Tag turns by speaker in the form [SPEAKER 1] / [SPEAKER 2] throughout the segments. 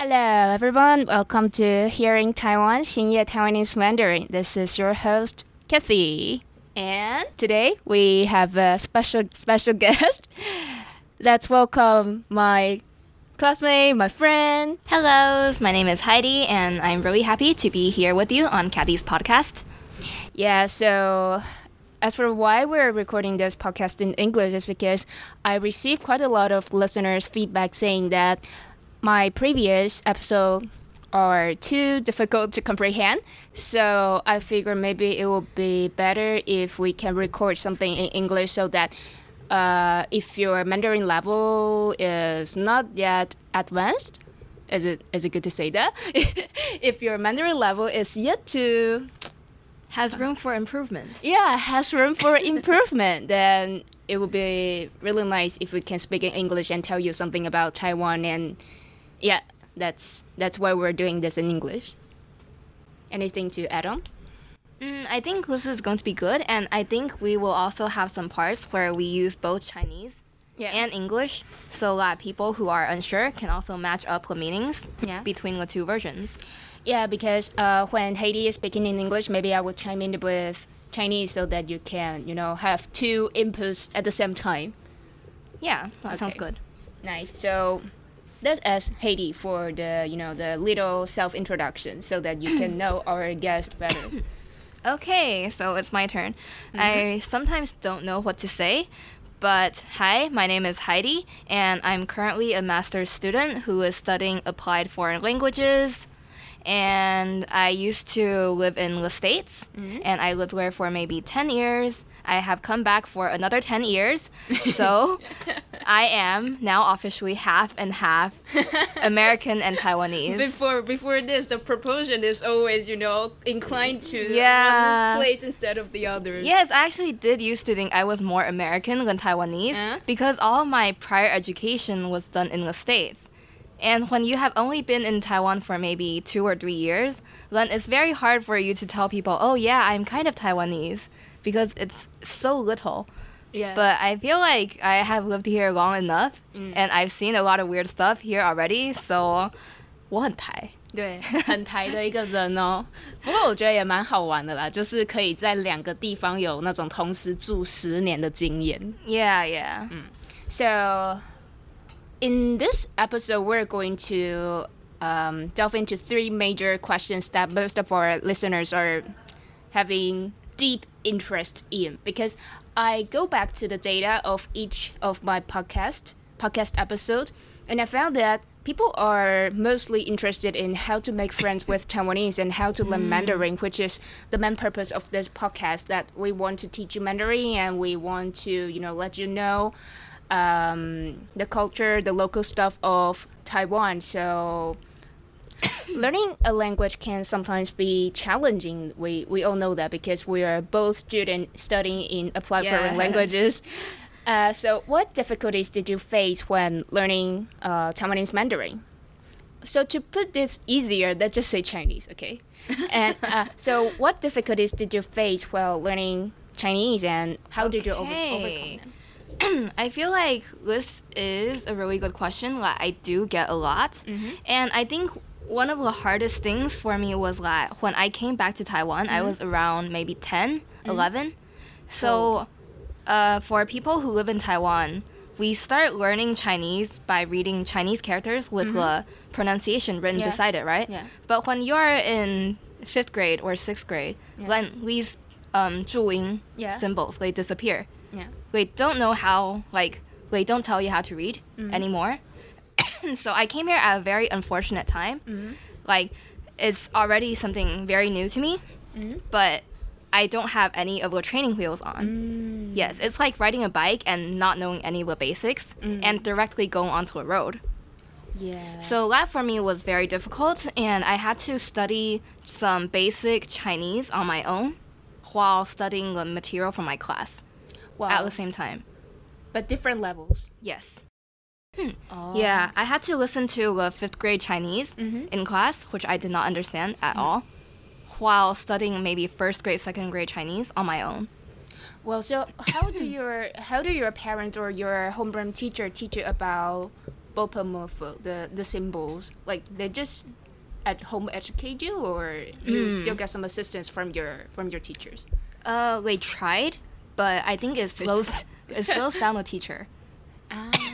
[SPEAKER 1] Hello, everyone. Welcome to Hearing Taiwan, 星夜 Taiwanese Mandarin. This is your host, Cathy. And today we have a special special guest. Let's welcome my classmate, my friend.
[SPEAKER 2] Hello, my name is Heidi, and I'm really happy to be here with you on Cathy's podcast.
[SPEAKER 1] Yeah, so as for why we're recording this podcast in English is because I received quite a lot of listeners' feedback saying that my previous episode are too difficult to comprehend. So I figure maybe it would be better if we can record something in English so that uh, if your Mandarin level is not yet advanced, is it is it good to say that? if your Mandarin level is yet to
[SPEAKER 2] Has room for improvement.
[SPEAKER 1] yeah has room for improvement, then it would be really nice if we can speak in English and tell you something about Taiwan and yeah, that's that's why we're doing this in English. Anything to add on?
[SPEAKER 2] Mm, I think this is going to be good, and I think we will also have some parts where we use both Chinese
[SPEAKER 1] Yeah.
[SPEAKER 2] and English, so that people who are unsure can also match up the meanings
[SPEAKER 1] Yeah.
[SPEAKER 2] between the two versions.
[SPEAKER 1] Yeah, because uh, when Heidi is speaking in English, maybe I would chime in with Chinese so that you can, you know, have two inputs at the same time.
[SPEAKER 2] Yeah, that sounds good.
[SPEAKER 1] Nice. So let's ask Heidi for the, you know, the little self introduction so that you can know our guest better.
[SPEAKER 2] Okay, so it's my turn. Mm-hmm. I sometimes don't know what to say, but hi, my name is Heidi, and I'm currently a master's student who is studying applied foreign languages. And I used to live in the States, mm-hmm. and I lived there for maybe 10 years. I have come back for another 10 years, so I am now officially half and half American and Taiwanese.
[SPEAKER 1] Before before this, the proportion is always, you know, inclined to
[SPEAKER 2] Yeah.
[SPEAKER 1] one place instead of the other.
[SPEAKER 2] Yes, I actually did used to think I was more American than Taiwanese
[SPEAKER 1] Uh?
[SPEAKER 2] because all my prior education was done in the States. And when you have only been in Taiwan for maybe two or three years, then it's very hard for you to tell people, oh, yeah, I'm kind of Taiwanese because it's so little.
[SPEAKER 1] Yeah.
[SPEAKER 2] But I feel like I have lived here long enough and I've seen a lot of weird stuff here already, so 我很台。
[SPEAKER 1] 对，很台的一个人哦。不过我觉得也蛮好玩的啦，就是可以在两个地方有那种同时住十年的经验。
[SPEAKER 2] Yeah, yeah.
[SPEAKER 1] So, in this episode, we're going to um, delve into three major questions that most of our listeners are having deep interest in because I go back to the data of each of my podcast podcast episode and I found that people are mostly interested in how to make friends with Taiwanese and how to learn Mandarin, which is the main purpose of this podcast that we want to teach you Mandarin and we want to, you know, let you know um, the culture, the local stuff of Taiwan. So learning a language can sometimes be challenging. We we all know that because we are both students studying in applied foreign languages. Uh, so, what difficulties did you face when learning uh, Taiwanese Mandarin? So, to put this easier, let's just say Chinese, okay? and uh, so, what difficulties did you face while learning Chinese, and how did you over- overcome them?
[SPEAKER 2] I feel like this is a really good question that I do get a lot.
[SPEAKER 1] Mm-hmm.
[SPEAKER 2] And I think one of the hardest things for me was that when I came back to Taiwan, I
[SPEAKER 1] Mm-hmm.
[SPEAKER 2] was around maybe 10, 11. So uh, for people who live in Taiwan, we start learning Chinese by reading Chinese characters with the pronunciation written
[SPEAKER 1] Mm-hmm. Yes.
[SPEAKER 2] beside it, right?
[SPEAKER 1] Yeah.
[SPEAKER 2] But when you're in fifth grade or sixth grade,
[SPEAKER 1] Yeah.
[SPEAKER 2] then these um,
[SPEAKER 1] Yeah.
[SPEAKER 2] symbols they disappear
[SPEAKER 1] Yeah.
[SPEAKER 2] they don't know how like they don't tell you how to read
[SPEAKER 1] Mm-hmm.
[SPEAKER 2] anymore so i came here at a very unfortunate time
[SPEAKER 1] Mm-hmm.
[SPEAKER 2] like it's already something very new to me
[SPEAKER 1] Mm-hmm.
[SPEAKER 2] but i don't have any of the training wheels on
[SPEAKER 1] Mm.
[SPEAKER 2] yes it's like riding a bike and not knowing any of the basics
[SPEAKER 1] Mm.
[SPEAKER 2] and directly going onto a road
[SPEAKER 1] Yeah.
[SPEAKER 2] so that for me was very difficult and i had to study some basic chinese on my own while studying the material for my class
[SPEAKER 1] wow.
[SPEAKER 2] at the same time
[SPEAKER 1] but different levels.
[SPEAKER 2] yes
[SPEAKER 1] Oh.
[SPEAKER 2] Yeah, I had to listen to the fifth grade Chinese
[SPEAKER 1] Mhm.
[SPEAKER 2] in class, which I did not understand at all, while studying maybe first grade, second grade Chinese on my own.
[SPEAKER 1] Well, so how do your how do your parents or your homeroom teacher teach you about Bopomofo, the the symbols, like they just at home educate you, or you still get some assistance from your from your teachers?
[SPEAKER 2] Uh, they tried, but I think it slows it slows down the teacher.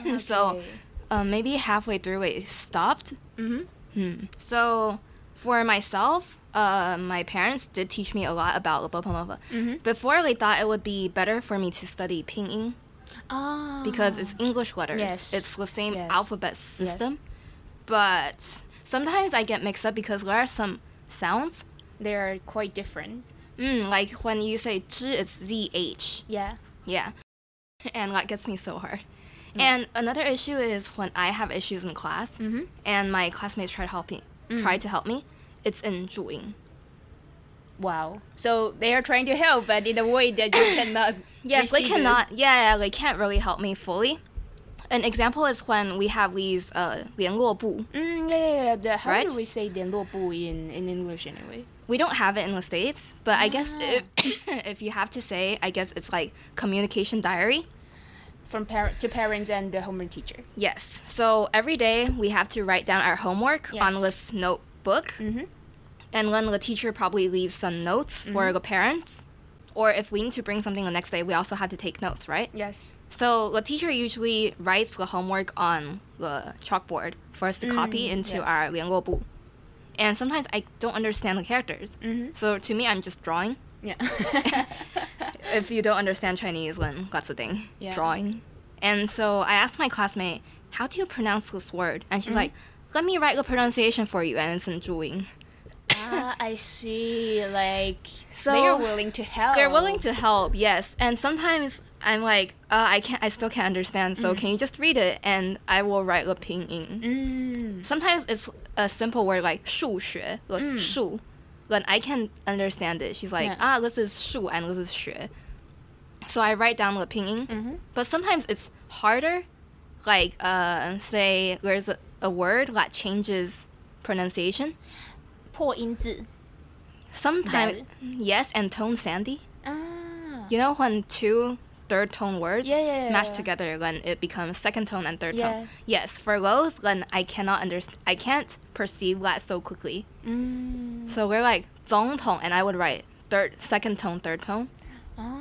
[SPEAKER 1] Ah,
[SPEAKER 2] So, Um, maybe halfway through it stopped.
[SPEAKER 1] hmm
[SPEAKER 2] Hmm. So, for myself, uh, my parents did teach me a lot about Bopomofo.
[SPEAKER 1] Mhm.
[SPEAKER 2] Before, they thought it would be better for me to study Pinyin
[SPEAKER 1] ah,
[SPEAKER 2] because it's English letters.
[SPEAKER 1] Yes.
[SPEAKER 2] It's the same
[SPEAKER 1] Yes.
[SPEAKER 2] alphabet system. Yes. But sometimes I get mixed up because there are some sounds.
[SPEAKER 1] they are quite different.
[SPEAKER 2] Mm, like when you say zh, it's zh.
[SPEAKER 1] Yeah.
[SPEAKER 2] Yeah. And that gets me so hard.
[SPEAKER 1] Mm.
[SPEAKER 2] And another issue is when I have issues in class
[SPEAKER 1] mm-hmm.
[SPEAKER 2] and my classmates try to help me, mm. try to help me, it's in Zhuyin.
[SPEAKER 1] Wow. So they are trying to help, but in a way that you cannot.
[SPEAKER 2] yes, they cannot. Yeah, they can't really help me fully. An example is when we have these uh, 联络部.
[SPEAKER 1] Mm, yeah, yeah, yeah. The, how
[SPEAKER 2] right?
[SPEAKER 1] do we say 联络部 in, in English anyway?
[SPEAKER 2] we don't have it in the states but i guess
[SPEAKER 1] ah.
[SPEAKER 2] if, if you have to say i guess it's like communication diary
[SPEAKER 1] From parent to parents and the homeroom teacher.
[SPEAKER 2] Yes. So every day we have to write down our homework on
[SPEAKER 1] Yes.
[SPEAKER 2] this notebook.
[SPEAKER 1] Mm-hmm.
[SPEAKER 2] And then the teacher probably leaves some notes for the parents. Or if we need to bring something the next day, we also have to take notes, right?
[SPEAKER 1] Yes.
[SPEAKER 2] So the teacher usually writes the homework on the chalkboard for us to copy
[SPEAKER 1] Mm,
[SPEAKER 2] into
[SPEAKER 1] yes.
[SPEAKER 2] our 联络簿. And sometimes I don't understand the characters.
[SPEAKER 1] Mm-hmm.
[SPEAKER 2] So to me, I'm just drawing.
[SPEAKER 1] Yeah.
[SPEAKER 2] if you don't understand Chinese, then that's the thing.
[SPEAKER 1] Yeah.
[SPEAKER 2] Drawing. And so I asked my classmate, how do you pronounce this word? And she's
[SPEAKER 1] mm-hmm.
[SPEAKER 2] like, let me write the pronunciation for you. And it's in Zhuyin.
[SPEAKER 1] ah, I see. Like,
[SPEAKER 2] so
[SPEAKER 1] they are willing to help.
[SPEAKER 2] They're willing to help, yes. And sometimes I'm like, uh, I can't, I still can't understand. So
[SPEAKER 1] mm.
[SPEAKER 2] can you just read it and I will write the pinyin.
[SPEAKER 1] Mm.
[SPEAKER 2] Sometimes it's a simple word like 数学, like
[SPEAKER 1] mm.
[SPEAKER 2] 数 when I can understand it, she's like,
[SPEAKER 1] yeah.
[SPEAKER 2] ah, this is shu and this is xue. So I write down the pinyin,
[SPEAKER 1] mm-hmm.
[SPEAKER 2] but sometimes it's harder. Like, uh, say there's a, a word that changes pronunciation.
[SPEAKER 1] 破音字.
[SPEAKER 2] Sometimes, yes, and tone sandhi.
[SPEAKER 1] Ah.
[SPEAKER 2] You know when two third tone words
[SPEAKER 1] Yeah, yeah, yeah,
[SPEAKER 2] together, then it becomes second tone and third tone. Yes, for those, then I cannot understand. I can't perceive that so quickly.
[SPEAKER 1] Mm.
[SPEAKER 2] So we're like 总统, and I would write third, second tone, third tone,
[SPEAKER 1] Ah.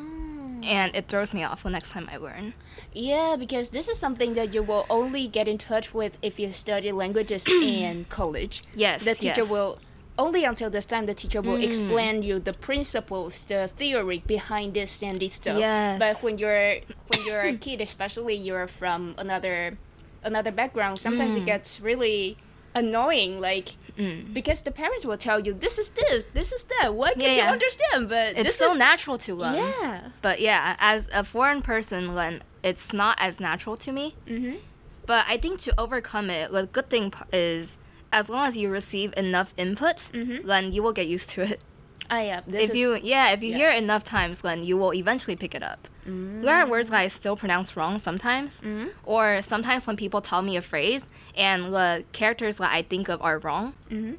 [SPEAKER 2] and it throws me off the next time I learn.
[SPEAKER 1] Yeah, because this is something that you will only get in touch with if you study languages in college.
[SPEAKER 2] Yes,
[SPEAKER 1] The teacher
[SPEAKER 2] yes.
[SPEAKER 1] will only until this time the teacher will
[SPEAKER 2] Mm.
[SPEAKER 1] explain you the principles, the theory behind this sandhi stuff.
[SPEAKER 2] Yes.
[SPEAKER 1] But when you're when you're a kid, especially you're from another another background, sometimes it
[SPEAKER 2] Mm.
[SPEAKER 1] gets really annoying. Like
[SPEAKER 2] Mm.
[SPEAKER 1] because the parents will tell you this is this, this is that. Why can't
[SPEAKER 2] Yeah,
[SPEAKER 1] you
[SPEAKER 2] yeah.
[SPEAKER 1] understand? But
[SPEAKER 2] It's
[SPEAKER 1] this
[SPEAKER 2] so
[SPEAKER 1] is
[SPEAKER 2] natural to learn.
[SPEAKER 1] yeah.
[SPEAKER 2] But yeah, as a foreign person, then it's not as natural to me.
[SPEAKER 1] Mm-hmm.
[SPEAKER 2] But I think to overcome it, the good thing is as long as you receive enough input,
[SPEAKER 1] Mhm.
[SPEAKER 2] then you will get used to it.
[SPEAKER 1] Ah, yeah. This
[SPEAKER 2] if
[SPEAKER 1] is,
[SPEAKER 2] you yeah, if you
[SPEAKER 1] yeah.
[SPEAKER 2] hear it enough times, then you will eventually pick it up. There are words that I still pronounce wrong sometimes,
[SPEAKER 1] Mhm.
[SPEAKER 2] or sometimes when people tell me a phrase and the characters that I think of are wrong,
[SPEAKER 1] Mhm.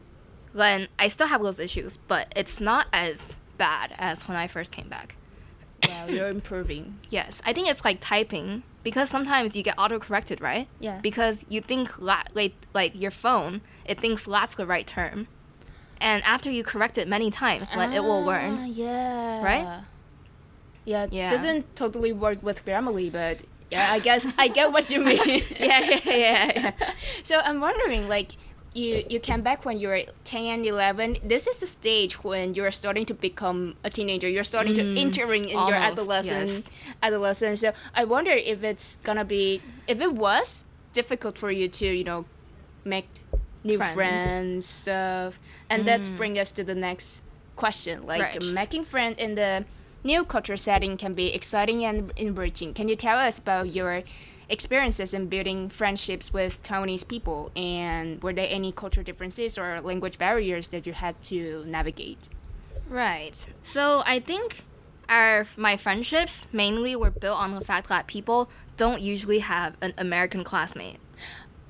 [SPEAKER 2] then I still have those issues, but it's not as bad as when I first came back.
[SPEAKER 1] Wow, you're improving.
[SPEAKER 2] Yes, I think it's like typing because sometimes you get auto corrected, right?
[SPEAKER 1] Yeah.
[SPEAKER 2] Because you think la- like like your phone, it thinks that's the right term, and after you correct it many times, then it will
[SPEAKER 1] Ah,
[SPEAKER 2] learn.
[SPEAKER 1] Yeah.
[SPEAKER 2] Right?
[SPEAKER 1] Yeah.
[SPEAKER 2] Yeah.
[SPEAKER 1] Doesn't totally work with Grammarly, but yeah, I guess I get what you mean.
[SPEAKER 2] Yeah, yeah, yeah, yeah.
[SPEAKER 1] so I'm wondering, like, you you came back when you were 10, 11. This is the stage when you're starting to become a teenager. You're starting to
[SPEAKER 2] Mm,
[SPEAKER 1] entering in your adolescence.
[SPEAKER 2] yes.
[SPEAKER 1] Adolescence. So I wonder if it's gonna be if it was difficult for you to you know make new
[SPEAKER 2] Friends.
[SPEAKER 1] friends, stuff. And
[SPEAKER 2] Mm.
[SPEAKER 1] bring us to the next question. Like
[SPEAKER 2] Right.
[SPEAKER 1] making friends in the new culture setting can be exciting and enriching. Can you tell us about your experiences in building friendships with Taiwanese people and were there any cultural differences or language barriers that you had to navigate?
[SPEAKER 2] Right. So I think our my friendships mainly were built on the fact that people don't usually have an American classmate.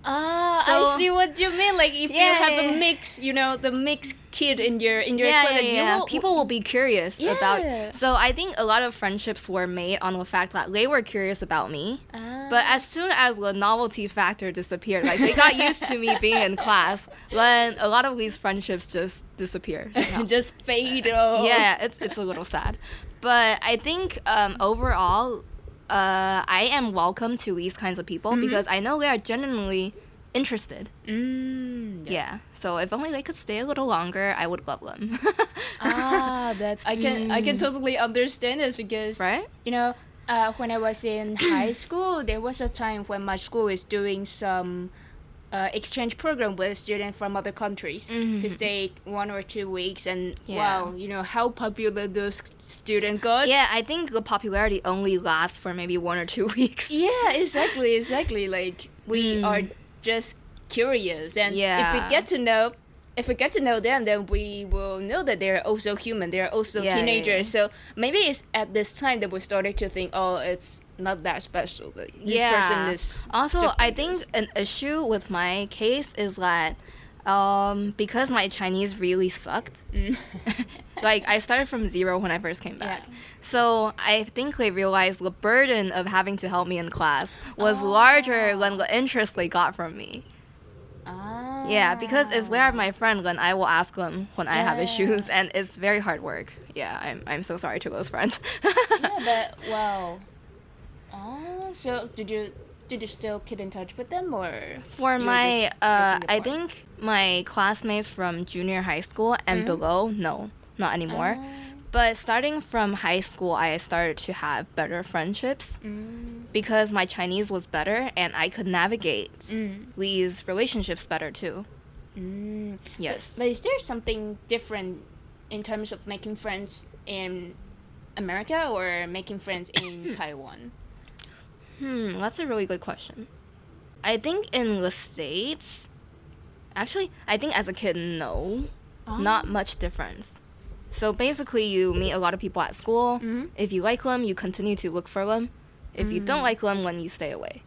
[SPEAKER 1] Ah,
[SPEAKER 2] So-
[SPEAKER 1] I see what you mean. Like if
[SPEAKER 2] Yeah,
[SPEAKER 1] you have
[SPEAKER 2] yeah,
[SPEAKER 1] a mix, you know, the mixed kid in your in your
[SPEAKER 2] yeah,
[SPEAKER 1] class,
[SPEAKER 2] yeah,
[SPEAKER 1] will-
[SPEAKER 2] people will be curious about. So I think a lot of friendships were made on the fact that they were curious about me.
[SPEAKER 1] Ah.
[SPEAKER 2] But as soon as the novelty factor disappeared, like they got used to me being in class, then a lot of these friendships just disappear.
[SPEAKER 1] just fade out.
[SPEAKER 2] yeah, it's it's a little sad. But I think um, overall, uh, I am welcome to these kinds of people because I know they are genuinely interested.
[SPEAKER 1] Mm,
[SPEAKER 2] Yeah. So if only they could stay a little longer, I would love them.
[SPEAKER 1] ah, that's I can I can totally understand it because
[SPEAKER 2] right?
[SPEAKER 1] you know uh, when I was in high school, there was a time when my school is doing some uh, exchange program with students from other countries to
[SPEAKER 2] Mhm.
[SPEAKER 1] stay one or two weeks, and
[SPEAKER 2] Yeah.
[SPEAKER 1] wow, you know how popular those students got.
[SPEAKER 2] Yeah, I think the popularity only lasts for maybe one or two weeks.
[SPEAKER 1] Yeah, exactly, exactly. Like we
[SPEAKER 2] Mm.
[SPEAKER 1] are just curious, and
[SPEAKER 2] yeah.
[SPEAKER 1] if we get to know, if we get to know them, then we will know that they're also human. They're also
[SPEAKER 2] Yeah, yeah,
[SPEAKER 1] teenagers.
[SPEAKER 2] yeah.
[SPEAKER 1] So maybe it's at this time that we started to think, oh, it's not that special. Like, this
[SPEAKER 2] yeah.
[SPEAKER 1] person is
[SPEAKER 2] also,
[SPEAKER 1] just
[SPEAKER 2] I think
[SPEAKER 1] this.
[SPEAKER 2] an issue with my case is that um, because my Chinese really sucked.
[SPEAKER 1] Mm.
[SPEAKER 2] like I started from zero when I first came back.
[SPEAKER 1] Yeah.
[SPEAKER 2] So I think they realized the burden of having to help me in class was larger than the interest they got from me.
[SPEAKER 1] Ah.
[SPEAKER 2] Yeah, because if they are my friend, then I will ask them when I have issues, and it's very hard work. Yeah, I'm, I'm so sorry to those friends.
[SPEAKER 1] yeah, but wow. Oh, so did you did you still keep in touch with them or
[SPEAKER 2] For my, uh, I think my classmates from junior high school and
[SPEAKER 1] Mhm.
[SPEAKER 2] below, no, not anymore.
[SPEAKER 1] Ah.
[SPEAKER 2] But starting from high school, I started to have better friendships
[SPEAKER 1] Mm.
[SPEAKER 2] because my Chinese was better and I could navigate
[SPEAKER 1] Mm.
[SPEAKER 2] these relationships better too.
[SPEAKER 1] Mm.
[SPEAKER 2] Yes.
[SPEAKER 1] But is there something different in terms of making friends in America or making friends in Taiwan?
[SPEAKER 2] Hmm, that's a really good question. I think in the States, actually, I think as a kid, no, not much difference. So basically, you meet a lot of people at school.
[SPEAKER 1] Mhm.
[SPEAKER 2] If you like them, you continue to look for them. If you don't like them, then you stay away.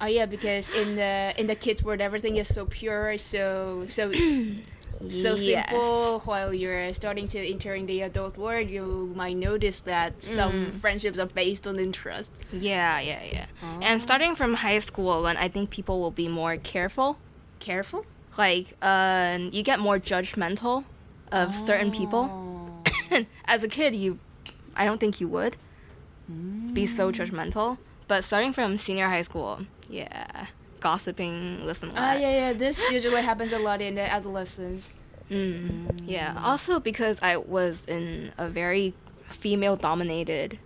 [SPEAKER 1] Oh yeah, because in the in the kids world, everything is so pure, so so so
[SPEAKER 2] Yes.
[SPEAKER 1] simple. While you're starting to enter in the adult world, you might notice that some
[SPEAKER 2] Mm.
[SPEAKER 1] friendships are based on interest.
[SPEAKER 2] Yeah, yeah, yeah.
[SPEAKER 1] Oh.
[SPEAKER 2] And starting from high school, then I think people will be more careful.
[SPEAKER 1] Careful
[SPEAKER 2] Like, uh, you get more judgmental of certain people.
[SPEAKER 1] Oh.
[SPEAKER 2] As a kid, you, I don't think you would be so judgmental. But starting from senior high school, yeah, gossiping, listen.
[SPEAKER 1] Ah, yeah, yeah. This usually happens a lot in the adolescence.
[SPEAKER 2] Mm, yeah. Also because I was in a very female-dominated,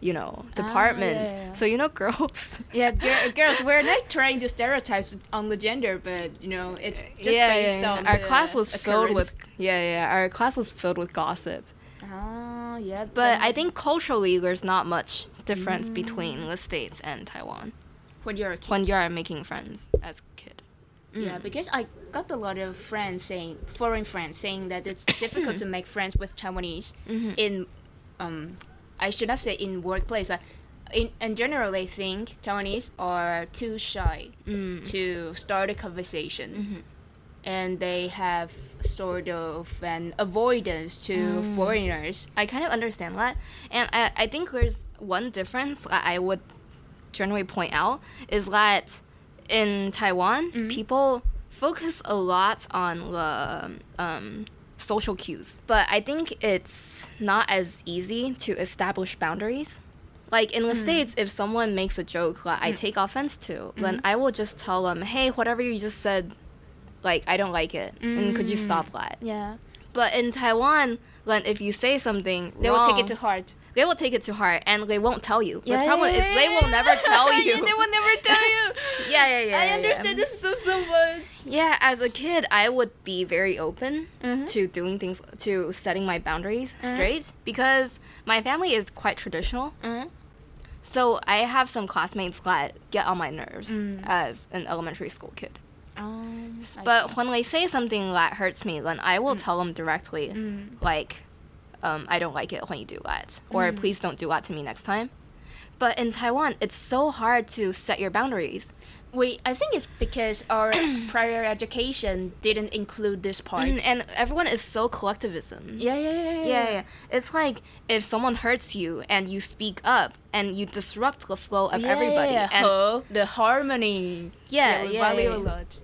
[SPEAKER 2] you know, department.
[SPEAKER 1] Ah, yeah, yeah.
[SPEAKER 2] So you know, girls.
[SPEAKER 1] Yeah, gir- girls, we're not trying to stereotype on the gender, but you know, it's just
[SPEAKER 2] yeah,
[SPEAKER 1] based
[SPEAKER 2] yeah,
[SPEAKER 1] on
[SPEAKER 2] Our class was filled with yeah, yeah. Our class was filled with gossip.
[SPEAKER 1] Ah, yeah.
[SPEAKER 2] But I think culturally, there's not much difference
[SPEAKER 1] Mm.
[SPEAKER 2] between the states and Taiwan
[SPEAKER 1] when you're a kid.
[SPEAKER 2] when you're making friends as a kid.
[SPEAKER 1] Yeah,
[SPEAKER 2] Mm.
[SPEAKER 1] because I got a lot of friends saying, foreign friends saying that it's difficult to make friends with Taiwanese
[SPEAKER 2] Mhm.
[SPEAKER 1] in, um, I should not say in workplace, but in, in general, they think Taiwanese are too shy
[SPEAKER 2] Mm.
[SPEAKER 1] to start a conversation.
[SPEAKER 2] Mhm.
[SPEAKER 1] And they have sort of an avoidance to
[SPEAKER 2] Mm.
[SPEAKER 1] foreigners.
[SPEAKER 2] I kind of understand that, and I, I think there's one difference that I would generally point out is that in Taiwan,
[SPEAKER 1] Mhm.
[SPEAKER 2] people focus a lot on the um, social cues, but I think it's not as easy to establish boundaries. Like in the States, if someone makes a joke that I take offense to, then I will just tell them, hey, whatever you just said, like, I don't like it. And could you
[SPEAKER 1] Mm.
[SPEAKER 2] stop that?
[SPEAKER 1] Yeah.
[SPEAKER 2] But in Taiwan, then if you say something,
[SPEAKER 1] They will take it to heart.
[SPEAKER 2] They will take it to heart and they won't tell you.
[SPEAKER 1] Yeah,
[SPEAKER 2] the problem
[SPEAKER 1] yeah,
[SPEAKER 2] is they will never tell you.
[SPEAKER 1] They will never tell you.
[SPEAKER 2] Yeah, yeah, yeah,
[SPEAKER 1] I
[SPEAKER 2] yeah,
[SPEAKER 1] understand
[SPEAKER 2] yeah.
[SPEAKER 1] this so so much.
[SPEAKER 2] Yeah, as a kid, I would be very open
[SPEAKER 1] Mhm.
[SPEAKER 2] to doing things, to setting my boundaries
[SPEAKER 1] Mhm.
[SPEAKER 2] straight because my family is quite traditional.
[SPEAKER 1] Mm-hmm.
[SPEAKER 2] So I have some classmates that get on my nerves
[SPEAKER 1] Mm.
[SPEAKER 2] as an elementary school kid.
[SPEAKER 1] Um,
[SPEAKER 2] But when they say something that hurts me, then I will tell them directly,
[SPEAKER 1] Mm.
[SPEAKER 2] like, um, I don't like it when you do that, or
[SPEAKER 1] Mm.
[SPEAKER 2] please don't do that to me next time. But in Taiwan, it's so hard to set your boundaries
[SPEAKER 1] Wait, I think it's because our prior education didn't include this part.
[SPEAKER 2] Mm, and everyone is so collectivism.
[SPEAKER 1] yeah, yeah, yeah, yeah,
[SPEAKER 2] Yeah, yeah. It's like if someone hurts you and you speak up and you disrupt the flow of
[SPEAKER 1] Yeah,
[SPEAKER 2] everybody.
[SPEAKER 1] yeah,
[SPEAKER 2] And
[SPEAKER 1] Ho, the harmony.
[SPEAKER 2] Yeah,
[SPEAKER 1] we
[SPEAKER 2] yeah,
[SPEAKER 1] value
[SPEAKER 2] yeah.
[SPEAKER 1] a lot.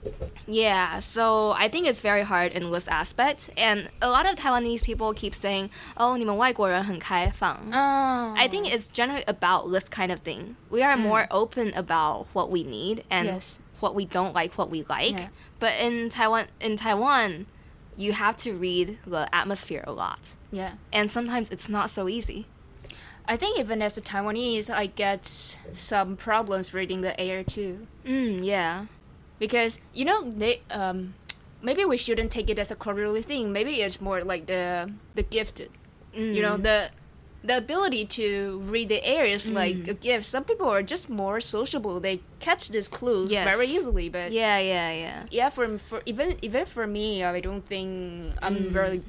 [SPEAKER 2] yeah, so I think it's very hard in this aspect. And a lot of Taiwanese people keep saying, "Oh, 你们外国人很开放."
[SPEAKER 1] Oh.
[SPEAKER 2] I think it's generally about this kind of thing. We are more open about what we need and
[SPEAKER 1] Yes.
[SPEAKER 2] what we don't like, what we like.
[SPEAKER 1] Yeah.
[SPEAKER 2] But in Taiwan, in Taiwan, you have to read the atmosphere a lot,
[SPEAKER 1] yeah.
[SPEAKER 2] and sometimes it's not so easy.
[SPEAKER 1] I think even as a Taiwanese, I get some problems reading the air too.
[SPEAKER 2] Mm, yeah.
[SPEAKER 1] because you know they um maybe we shouldn't take it as a quarterly thing maybe it's more like the the gifted you know
[SPEAKER 2] Mm.
[SPEAKER 1] the the ability to read the air is like
[SPEAKER 2] Mm.
[SPEAKER 1] a gift some people are just more sociable they catch these clues
[SPEAKER 2] Yes.
[SPEAKER 1] very easily but
[SPEAKER 2] Yeah, yeah, yeah.
[SPEAKER 1] yeah for, for even even for me i don't think i'm
[SPEAKER 2] Mm.
[SPEAKER 1] very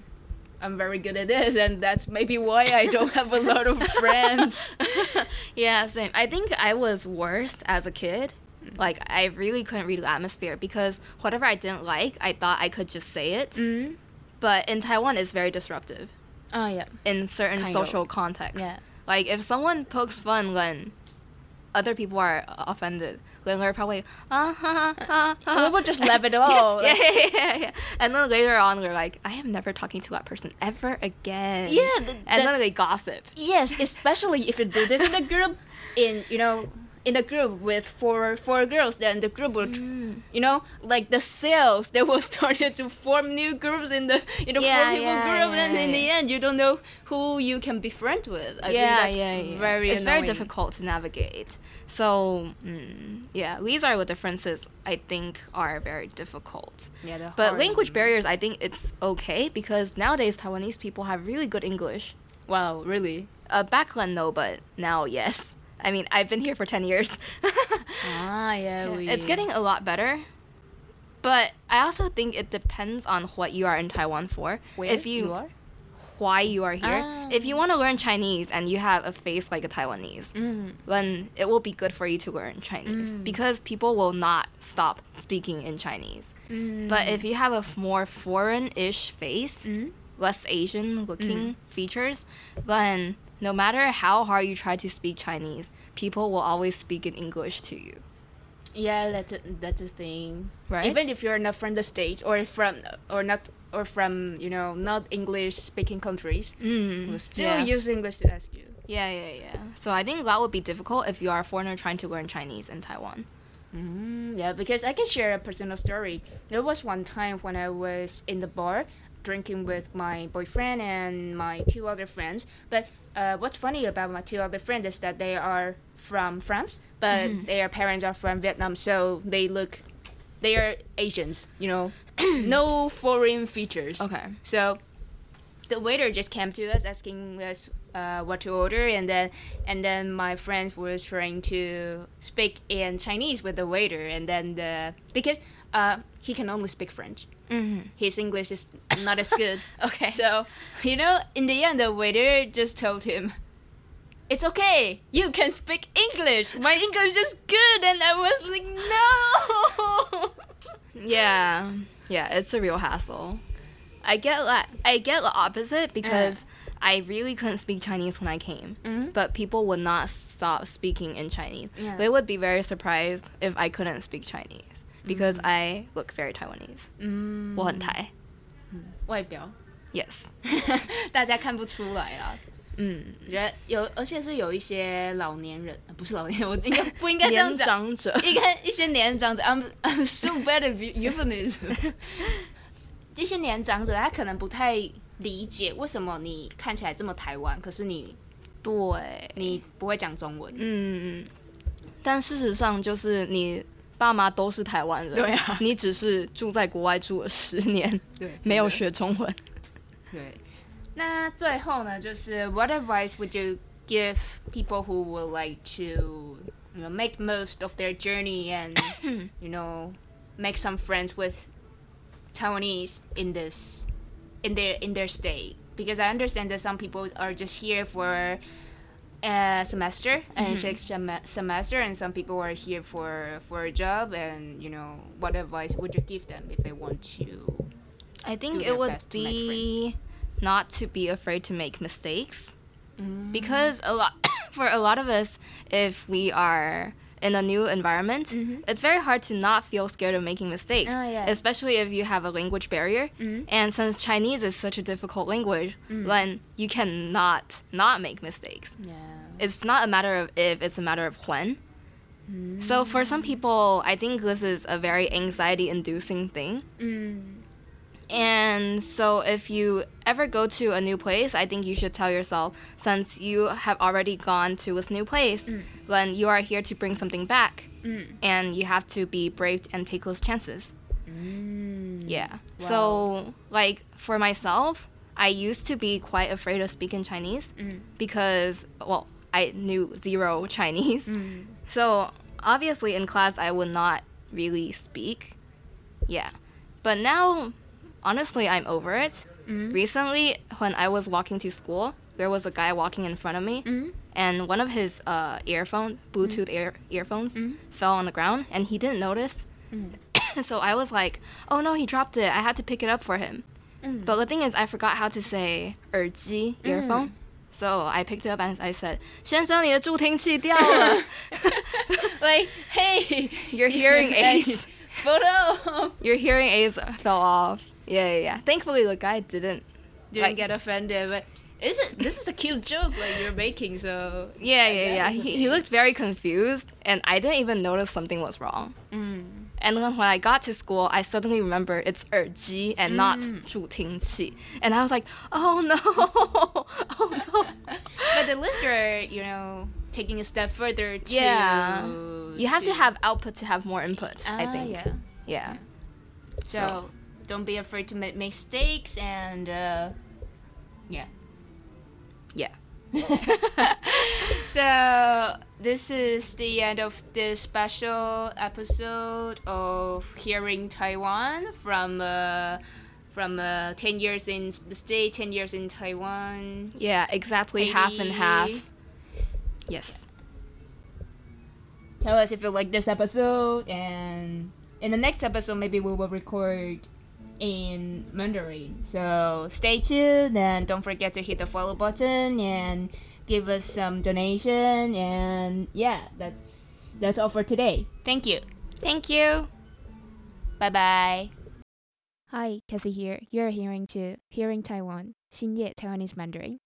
[SPEAKER 1] i'm very good at this and that's maybe why i don't have a lot of friends
[SPEAKER 2] yeah, same. I think I was worse as a kid. Like I really couldn't read the atmosphere because whatever I didn't like, I thought I could just say it.
[SPEAKER 1] mm.
[SPEAKER 2] But in Taiwan, it's very disruptive
[SPEAKER 1] oh yeah
[SPEAKER 2] in certain
[SPEAKER 1] Kind of.
[SPEAKER 2] social contexts.
[SPEAKER 1] yeah
[SPEAKER 2] Like if someone pokes fun when other people are offended, they're probably ah ha ha ha.
[SPEAKER 1] we will just laugh it all
[SPEAKER 2] yeah, yeah, yeah, yeah. And then later on, we're like, I am never talking to that person ever again.
[SPEAKER 1] Yeah, th-
[SPEAKER 2] and
[SPEAKER 1] that-
[SPEAKER 2] then they gossip.
[SPEAKER 1] Yes, especially if you do this in a group, in you know, in a group with four four girls, then the group will,
[SPEAKER 2] Mm.
[SPEAKER 1] you know, like the cells, they will start to form new groups in the in the
[SPEAKER 2] Yeah,
[SPEAKER 1] four people
[SPEAKER 2] yeah,
[SPEAKER 1] group, and
[SPEAKER 2] yeah,
[SPEAKER 1] in the end, you don't know who you can be friends with. I
[SPEAKER 2] yeah,
[SPEAKER 1] think that's
[SPEAKER 2] yeah, yeah.
[SPEAKER 1] very
[SPEAKER 2] It's very difficult to navigate. So mm, yeah, these are the differences I think are very difficult.
[SPEAKER 1] Yeah, the
[SPEAKER 2] But language barriers, I think it's okay because nowadays Taiwanese people have really good English.
[SPEAKER 1] Wow, really?
[SPEAKER 2] Uh, back then no, but now yes. I mean, I've been here for ten years.
[SPEAKER 1] Ah, yeah, we.
[SPEAKER 2] It's getting a lot better. But I also think it depends on what you are in Taiwan for.
[SPEAKER 1] Where
[SPEAKER 2] if you,
[SPEAKER 1] are.
[SPEAKER 2] why you are here.
[SPEAKER 1] Ah.
[SPEAKER 2] If you want to learn Chinese and you have a face like a Taiwanese,
[SPEAKER 1] Mm.
[SPEAKER 2] then it will be good for you to learn Chinese
[SPEAKER 1] Mm.
[SPEAKER 2] because people will not stop speaking in Chinese.
[SPEAKER 1] Mm.
[SPEAKER 2] But if you have a more foreign-ish face,
[SPEAKER 1] Mm.
[SPEAKER 2] less Asian-looking features, then no matter how hard you try to speak Chinese, people will always speak in English to you.
[SPEAKER 1] Yeah, that's a, that's a thing.
[SPEAKER 2] Right?
[SPEAKER 1] Even if you're not from the states or from or not or from you know not English speaking countries,
[SPEAKER 2] Mm,
[SPEAKER 1] will still
[SPEAKER 2] yeah.
[SPEAKER 1] use English to ask you.
[SPEAKER 2] yeah, yeah, yeah. So I think that would be difficult if you are a foreigner trying to learn Chinese in Taiwan.
[SPEAKER 1] Mm, yeah, because I can share a personal story. There was one time when I was in the bar drinking with my boyfriend and my two other friends. But uh, what's funny about my two other friends is that they are from France, but
[SPEAKER 2] Mhm.
[SPEAKER 1] their parents are from Vietnam, so they look, they are Asians. You know, no foreign features.
[SPEAKER 2] Okay.
[SPEAKER 1] So the waiter just came to us asking us uh, what to order, and then and then my friends were trying to speak in Chinese with the waiter, and then the because uh, he can only speak French.
[SPEAKER 2] Mm-hmm.
[SPEAKER 1] His English is not as good.
[SPEAKER 2] Okay.
[SPEAKER 1] So you know, in the end, the waiter just told him It's okay. You can speak English. My English is good, and I was like, no.
[SPEAKER 2] Yeah, yeah, it's a real hassle. I get that. I get the opposite because I really couldn't speak Chinese when I came,
[SPEAKER 1] Mhm.
[SPEAKER 2] but people would not stop speaking in Chinese.
[SPEAKER 1] Yeah.
[SPEAKER 2] They would be very surprised if I couldn't speak Chinese because I look very Taiwanese.
[SPEAKER 1] 嗯，
[SPEAKER 2] 我很台。
[SPEAKER 1] 外表
[SPEAKER 2] Yes.
[SPEAKER 1] 大家看不出来啊。
[SPEAKER 2] 嗯，
[SPEAKER 1] 我觉得有，而且是有一些老年人，呃不是老年人，我应该不应该这样
[SPEAKER 2] 年
[SPEAKER 1] 讲。
[SPEAKER 2] 长者。
[SPEAKER 1] 应该一些年长者，I'm I'm so bad at euphemism。一些年长者他可能不太理解为什么你看起来这么台湾，可是你
[SPEAKER 2] 对，
[SPEAKER 1] 你不会讲中文。
[SPEAKER 2] 嗯嗯，但事实上就是你爸妈都是台湾人，
[SPEAKER 1] 对啊
[SPEAKER 2] 你只是住在国外住了十年，
[SPEAKER 1] 对，
[SPEAKER 2] 没有学中文。
[SPEAKER 1] 对，那最后呢，就是 What advice would you give people who would like to you know make most of their journey and you know make some friends with Taiwanese in this in their in their stay? Because I understand that some people are just here for a semester and
[SPEAKER 2] Mhm.
[SPEAKER 1] six sem- semester, and some people are here for for a job. And you know, what advice would you give them if they want to?
[SPEAKER 2] I think
[SPEAKER 1] do
[SPEAKER 2] it
[SPEAKER 1] their
[SPEAKER 2] would
[SPEAKER 1] best to make
[SPEAKER 2] be not to be afraid to make mistakes
[SPEAKER 1] Mm.
[SPEAKER 2] because a lot for a lot of us if we are in a new environment
[SPEAKER 1] Mhm.
[SPEAKER 2] it's very hard to not feel scared of making mistakes
[SPEAKER 1] Oh, yeah.
[SPEAKER 2] especially if you have a language barrier
[SPEAKER 1] Mhm.
[SPEAKER 2] and since chinese is such a difficult language
[SPEAKER 1] Mm.
[SPEAKER 2] then you cannot not make mistakes
[SPEAKER 1] Yeah.
[SPEAKER 2] it's not a matter of if it's a matter of when so for some people i think this is a very anxiety inducing thing
[SPEAKER 1] Mm.
[SPEAKER 2] And so, if you ever go to a new place, I think you should tell yourself, since you have already gone to this new place,
[SPEAKER 1] Mm.
[SPEAKER 2] then you are here to bring something back,
[SPEAKER 1] Mm.
[SPEAKER 2] and you have to be brave and take those chances.
[SPEAKER 1] Mm.
[SPEAKER 2] Yeah.
[SPEAKER 1] Wow.
[SPEAKER 2] So, like for myself, I used to be quite afraid of speaking Chinese
[SPEAKER 1] Mm.
[SPEAKER 2] because, well, I knew zero Chinese.
[SPEAKER 1] Mm.
[SPEAKER 2] So obviously in class I would not really speak. Yeah. But now honestly I'm over it.
[SPEAKER 1] Mm.
[SPEAKER 2] Recently when I was walking to school, there was a guy walking in front of me
[SPEAKER 1] Mm.
[SPEAKER 2] and one of his uh, earphone Bluetooth ear- earphones
[SPEAKER 1] Mm.
[SPEAKER 2] fell on the ground and he didn't notice.
[SPEAKER 1] Mm.
[SPEAKER 2] so I was like, "Oh no, he dropped it. I had to pick it up for him."
[SPEAKER 1] Mm.
[SPEAKER 2] But the thing is I forgot how to say 耳机 earphone. So I picked it up and I said, 先生，你的助听器掉了。
[SPEAKER 1] like, hey,
[SPEAKER 2] Your hearing aids.
[SPEAKER 1] photo.
[SPEAKER 2] Your hearing aids fell off. Yeah, yeah, yeah. Thankfully, the guy didn't.
[SPEAKER 1] Didn't
[SPEAKER 2] Like-
[SPEAKER 1] get offended, but is it? This is a cute joke like you're making, so
[SPEAKER 2] Yeah,
[SPEAKER 1] I
[SPEAKER 2] yeah,
[SPEAKER 1] guess
[SPEAKER 2] yeah.
[SPEAKER 1] it's
[SPEAKER 2] He,
[SPEAKER 1] okay.
[SPEAKER 2] he looked very confused, and I didn't even notice something was wrong.
[SPEAKER 1] Mm.
[SPEAKER 2] And then when I got to school, I suddenly remembered it's 耳机 and not
[SPEAKER 1] Mm.
[SPEAKER 2] 助听器. And I was like, oh no, oh no.
[SPEAKER 1] But at least you're, you know, taking a step further to.
[SPEAKER 2] Yeah. You have to
[SPEAKER 1] to-
[SPEAKER 2] have output to have more input, I
[SPEAKER 1] Ah,
[SPEAKER 2] think.
[SPEAKER 1] Yeah.
[SPEAKER 2] Yeah.
[SPEAKER 1] So,
[SPEAKER 2] So-
[SPEAKER 1] don't be afraid to make mistakes and uh, yeah.
[SPEAKER 2] Yeah.
[SPEAKER 1] so this is the end of this special episode of hearing Taiwan from uh, from uh, ten years in the state, ten years in Taiwan.
[SPEAKER 2] Yeah, exactly half and half. Yes.
[SPEAKER 1] Tell us if you like this episode, and in the next episode, maybe we will record in Mandarin. So stay tuned, and don't forget to hit the follow button and give us some donation. And yeah, that's that's all for today. Thank you.
[SPEAKER 2] Thank you.
[SPEAKER 1] Bye bye.
[SPEAKER 3] Hi, Cathy here. You're hearing to Hearing Taiwan, 新叶 Taiwanese Mandarin.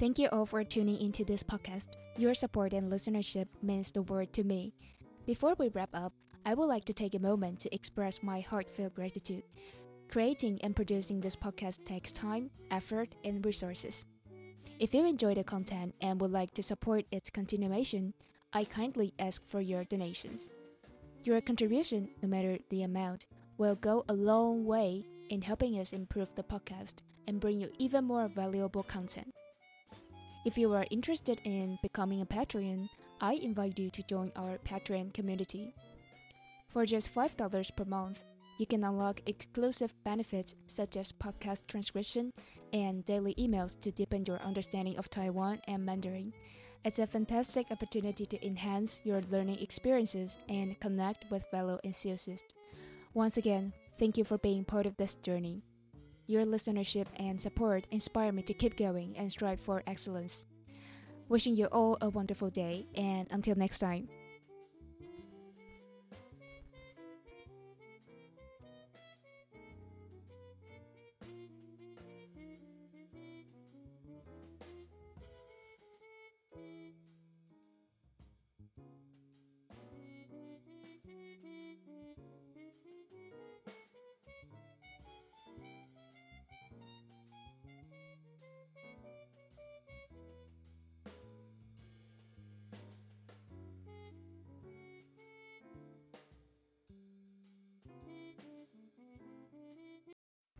[SPEAKER 3] Thank you all for tuning into this podcast. Your support and listenership means the world to me. Before we wrap up, I would like to take a moment to express my heartfelt gratitude. Creating and producing this podcast takes time, effort, and resources. If you enjoy the content and would like to support its continuation, I kindly ask for your donations. Your contribution, no matter the amount, will go a long way in helping us improve the podcast and bring you even more valuable content. If you are interested in becoming a Patreon, I invite you to join our Patreon community. For just $5 per month, you can unlock exclusive benefits such as podcast transcription and daily emails to deepen your understanding of Taiwan and Mandarin. It's a fantastic opportunity to enhance your learning experiences and connect with fellow enthusiasts. Once again, thank you for being part of this journey. Your listenership and support inspire me to keep going and strive for excellence. Wishing you all a wonderful day, and until next time.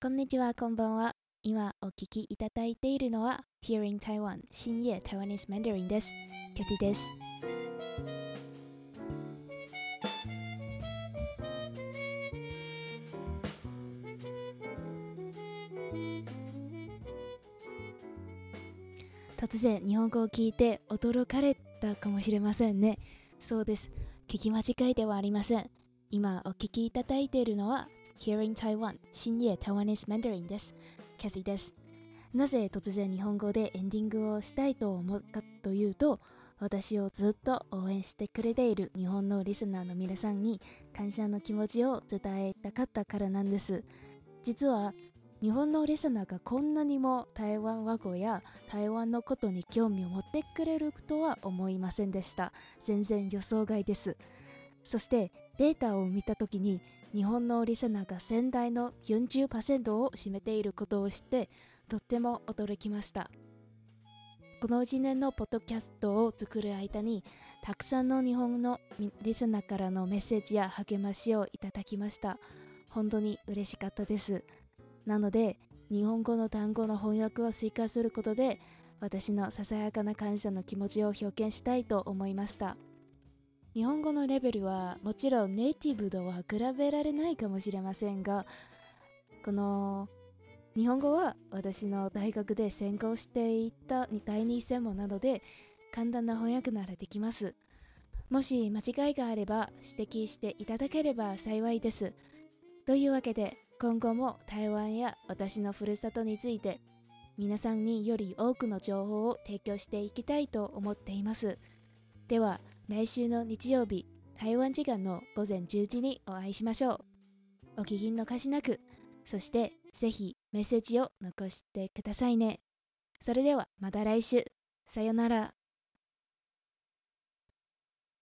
[SPEAKER 3] こんにちは、こんばんは。今お聞きいただいているのは Here in Taiwan 深夜 Taiwanese Mandarin です。キャティです。突然日本語を聞いて驚かれたかもしれませんね。そうです。聞き間違いではありません。今お聞きいただいているのは Here in Taiwan 深夜 Taiwanese Mandarin です。キャティです。なぜ突然日本語でエンディングをしたいと思うかというと、私をずっと応援してくれている日本のリスナーの皆さんに感謝の気持ちを伝えたかったからなんです。実は日本のリスナーがこんなにも台湾和語や台湾のことに興味を持ってくれるとは思いませんでした。全然予想外です。そしてデータを見たときに日本のリスナーが仙台の40%を占めていることを知ってとっても驚きました。この1年のポッドキャストを作る間にたくさんの日本のリスナーからのメッセージや励ましをいただきました。本当に嬉しかったです。なので日本語の単語の翻訳を追加することで私のささやかな感謝の気持ちを表現したいと思いました日本語のレベルはもちろんネイティブとは比べられないかもしれませんがこの日本語は私の大学で専攻していた第二専門なので簡単な翻訳ならできますもし間違いがあれば指摘していただければ幸いですというわけで今後も台湾や私のふるさとについて皆さんにより多くの情報を提供していきたいと思っています。では来週の日曜日台湾時間の午前10時にお会いしましょう。お聞き逃しなく、そしてぜひメッセージを残してくださいね。それではまた来週。さよなら。